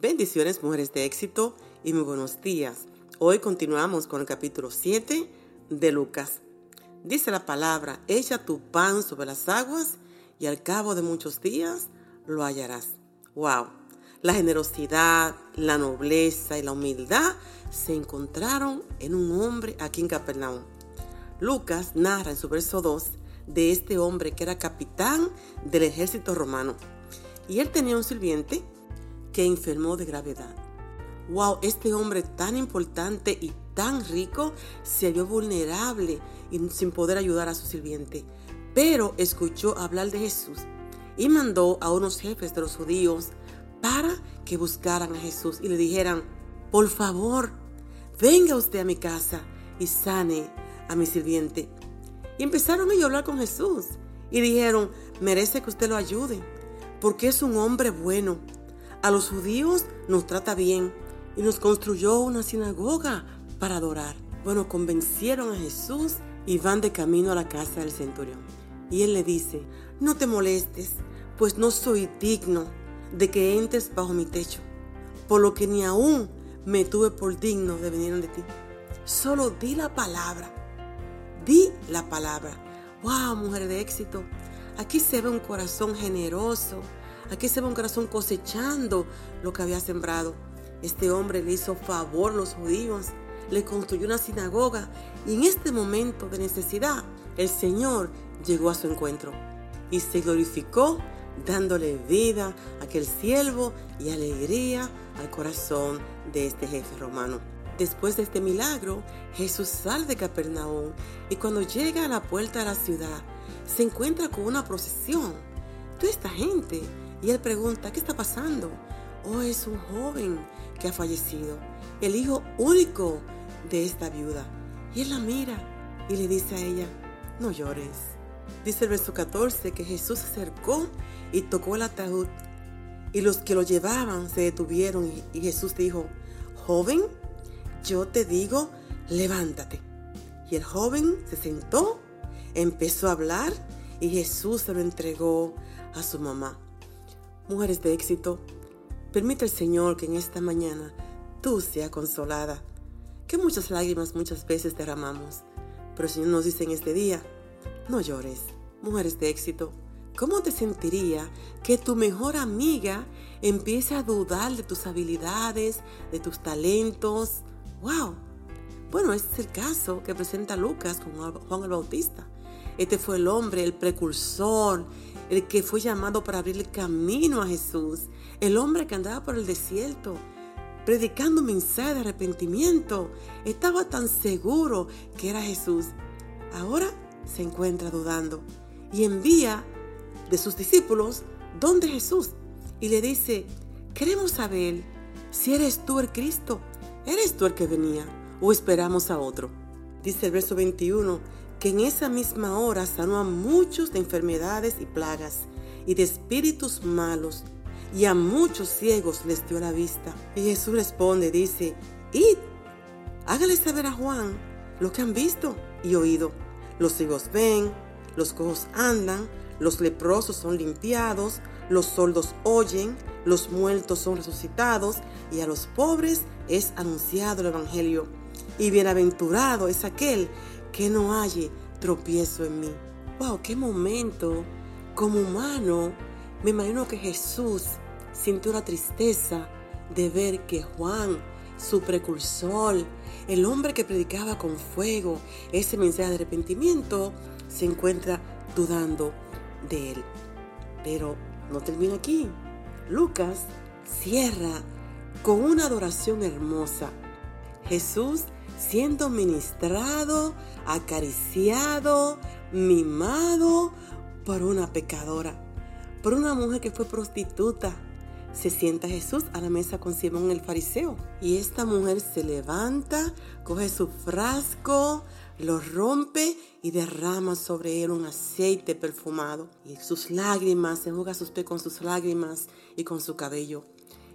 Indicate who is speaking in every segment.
Speaker 1: Bendiciones, mujeres de éxito y muy buenos días. Hoy continuamos con el capítulo 7 de Lucas. Dice la palabra, echa tu pan sobre las aguas y al cabo de muchos días lo hallarás. ¡Wow! La generosidad, la nobleza y la humildad se encontraron en un hombre aquí en Capernaum. Lucas narra en su verso 2 de este hombre que era capitán del ejército romano. Y él tenía un sirviente que enfermó de gravedad. Wow, este hombre tan importante y tan rico se vio vulnerable y sin poder ayudar a su sirviente. Pero escuchó hablar de Jesús y mandó a unos jefes de los judíos para que buscaran a Jesús y le dijeran, por favor, venga usted a mi casa y sane a mi sirviente. Y empezaron a hablar con Jesús y dijeron, merece que usted lo ayude, porque es un hombre bueno. A los judíos nos trata bien y nos construyó una sinagoga para adorar. Bueno, convencieron a Jesús y van de camino a la casa del centurión. Y él le dice, no te molestes, pues no soy digno de que entres bajo mi techo, por lo que ni aún me tuve por digno de venir de ti. Solo di la palabra Di la palabra. ¡Wow, mujer de éxito! Aquí se ve un corazón generoso. Aquí se ve un corazón cosechando lo que había sembrado. Este hombre le hizo favor a los judíos, le construyó una sinagoga y en este momento de necesidad el Señor llegó a su encuentro y se glorificó dándole vida a aquel siervo y alegría al corazón de este jefe romano. Después de este milagro, Jesús sale de Capernaum y cuando llega a la puerta de la ciudad, se encuentra con una procesión. Toda esta gente. Y él pregunta, ¿qué está pasando? Oh, es un joven que ha fallecido, el hijo único de esta viuda. Y él la mira y le dice a ella, no llores. Dice el verso 14 que Jesús se acercó y tocó el ataúd. Y los que lo llevaban se detuvieron y Jesús dijo, joven, yo te digo, levántate. Y el joven se sentó, empezó a hablar y Jesús se lo entregó a su mamá. Mujeres de éxito, permite el Señor que en esta mañana tú seas consolada, que muchas lágrimas muchas veces derramamos, pero el Señor nos dice en este día, no llores, mujeres de éxito. ¿Cómo te sentiría que tu mejor amiga empiece a dudar de tus habilidades, de tus talentos, ¡Wow! Bueno, este es el caso que presenta Lucas con Juan el Bautista. Este fue el hombre, el precursor, el que fue llamado para abrir el camino a Jesús. El hombre que andaba por el desierto, predicando mensaje de arrepentimiento. Estaba tan seguro que era Jesús. Ahora se encuentra dudando y envía de sus discípulos donde Jesús y le dice, queremos saber si eres tú el Cristo ¿Eres tú el que venía o esperamos a otro? Dice el verso 21 que en esa misma hora sanó a muchos de enfermedades y plagas y de espíritus malos y a muchos ciegos les dio la vista. Y Jesús responde, dice, id, hágale saber a Juan lo que han visto y oído. Los ciegos ven, los cojos andan, los leprosos son limpiados, los sordos oyen, los muertos son resucitados y a los pobres es anunciado el Evangelio. Y bienaventurado es aquel que no halle tropiezo en mí. ¡Wow! ¡Qué momento! Como humano, me imagino que Jesús sintió la tristeza de ver que Juan, su precursor, el hombre que predicaba con fuego ese mensaje de arrepentimiento, se encuentra dudando de él. Pero no termina aquí. Lucas cierra con una adoración hermosa. Jesús siendo ministrado, acariciado, mimado por una pecadora, por una mujer que fue prostituta. Se sienta Jesús a la mesa con Simón el fariseo y esta mujer se levanta, coge su frasco, lo rompe y derrama sobre él un aceite perfumado. Y sus lágrimas, se juega sus pies con sus lágrimas y con su cabello.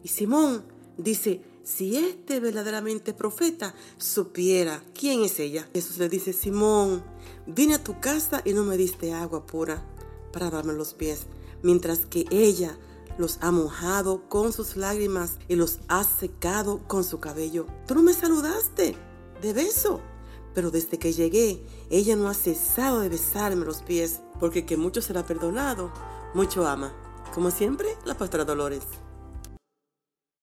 Speaker 1: Y Simón dice, si este verdaderamente profeta supiera quién es ella. Jesús le dice, Simón, vine a tu casa y no me diste agua pura para darme los pies, mientras que ella los ha mojado con sus lágrimas y los ha secado con su cabello. Tú no me saludaste de beso. Pero desde que llegué, ella no ha cesado de besarme los pies, porque que mucho será perdonado, mucho ama. Como siempre, la pastora Dolores.